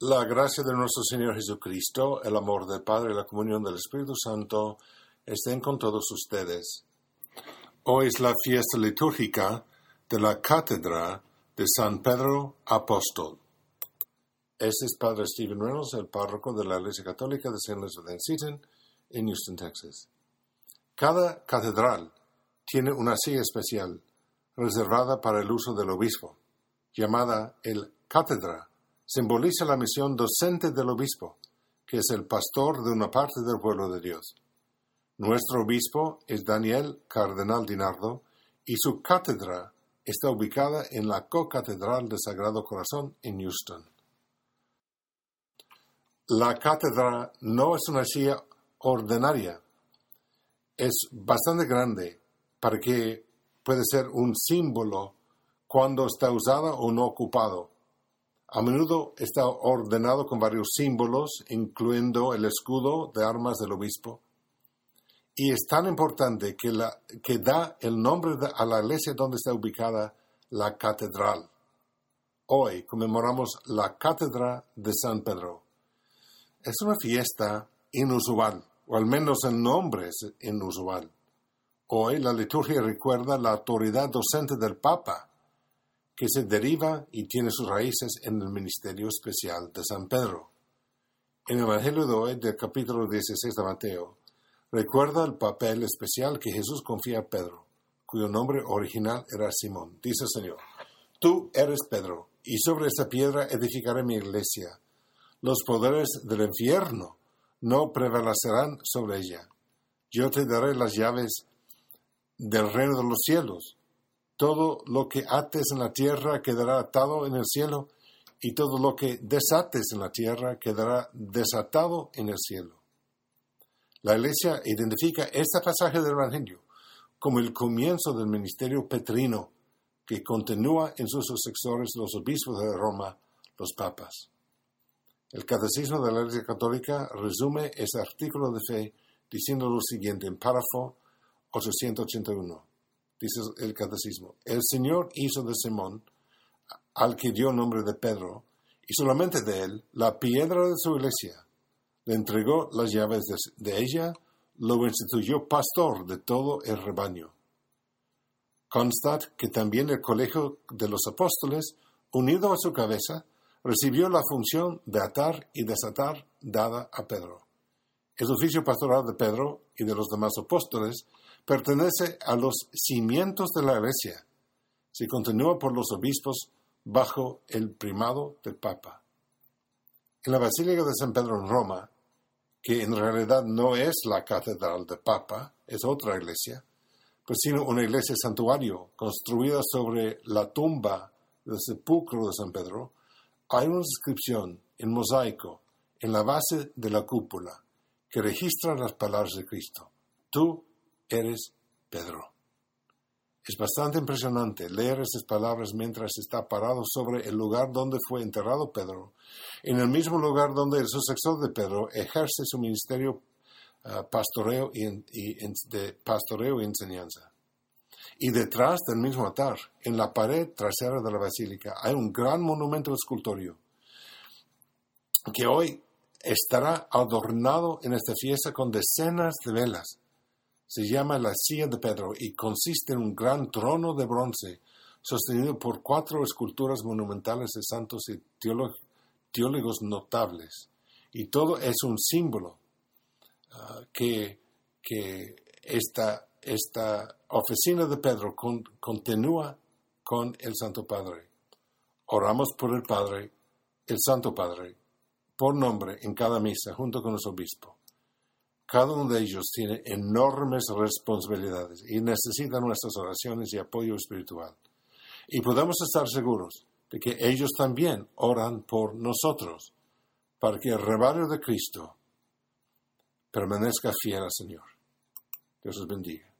La gracia de nuestro Señor Jesucristo, el amor del Padre y la comunión del Espíritu Santo estén con todos ustedes. Hoy es la fiesta litúrgica de la Cátedra de San Pedro Apóstol. Este es Padre Stephen Reynolds, el párroco de la Iglesia Católica de St. Elizabeth Seton, en Houston, Texas. Cada catedral tiene una silla especial reservada para el uso del obispo, llamada el cátedra simboliza la misión docente del obispo, que es el pastor de una parte del pueblo de Dios. Nuestro obispo es Daniel Cardenal Dinardo y su cátedra está ubicada en la Co-Catedral de Sagrado Corazón en Houston. La cátedra no es una silla ordinaria, es bastante grande para que puede ser un símbolo cuando está usada o no ocupado a menudo está ordenado con varios símbolos, incluyendo el escudo de armas del obispo. Y es tan importante que, da el nombre a la iglesia donde está ubicada la catedral. Hoy conmemoramos la Cátedra de San Pedro. Es una fiesta inusual, o al menos el nombre es inusual. Hoy la liturgia recuerda la autoridad docente del Papa que se deriva y tiene sus raíces en el ministerio especial de San Pedro. En el Evangelio de hoy, del capítulo 16 de Mateo, recuerda el papel especial que Jesús confía a Pedro, cuyo nombre original era Simón. Dice el Señor, Tú eres Pedro, y sobre esta piedra edificaré mi iglesia. Los poderes del infierno no prevalecerán sobre ella. Yo te daré las llaves del reino de los cielos todo lo que ates en la tierra quedará atado en el cielo, y todo lo que desates en la tierra quedará desatado en el cielo. La Iglesia identifica este pasaje del Evangelio como el comienzo del ministerio petrino que continúa en sus sucesores los obispos de Roma, los papas. El Catecismo de la Iglesia Católica resume ese artículo de fe diciendo lo siguiente en párrafo 881 dice el catecismo, el Señor hizo de Simón, al que dio nombre de Pedro, y solamente de él, la piedra de su iglesia. Le entregó las llaves de, ella, lo instituyó pastor de todo el rebaño. Constat que también el colegio de los apóstoles, unido a su cabeza, recibió la función de atar y desatar dada a Pedro. El oficio pastoral de Pedro y de los demás apóstoles pertenece a los cimientos de la Iglesia. Se continúa por los obispos bajo el primado del Papa. En la Basílica de San Pedro en Roma, que en realidad no es la catedral del Papa, es otra iglesia, pues sino una iglesia santuario construida sobre la tumba del sepulcro de San Pedro, hay una inscripción en mosaico en la base de la cúpula que registra las palabras de Cristo. Tú eres Pedro. Es bastante impresionante leer esas palabras mientras está parado sobre el lugar donde fue enterrado Pedro, en el mismo lugar donde el sucesor de Pedro ejerce su ministerio ah, pastoreo y, de pastoreo y enseñanza. Y detrás del mismo altar, en la pared trasera de la basílica, hay un gran monumento escultorio que hoy estará adornado en esta fiesta con decenas de velas se llama la silla de Pedro y consiste en un gran trono de bronce sostenido por cuatro esculturas monumentales de santos y teólogos notables. Y todo es un símbolo ah, que, esta, esta, oficina de Pedro continúa con el Santo Padre. Oramos por el Padre, el Santo Padre, por nombre en cada misa junto con los obispos. Cada uno de ellos tiene enormes responsabilidades y necesita nuestras oraciones y apoyo espiritual. Y podemos estar seguros de que ellos también oran por nosotros, para que el rebaño de Cristo permanezca fiel al Señor. Dios los bendiga.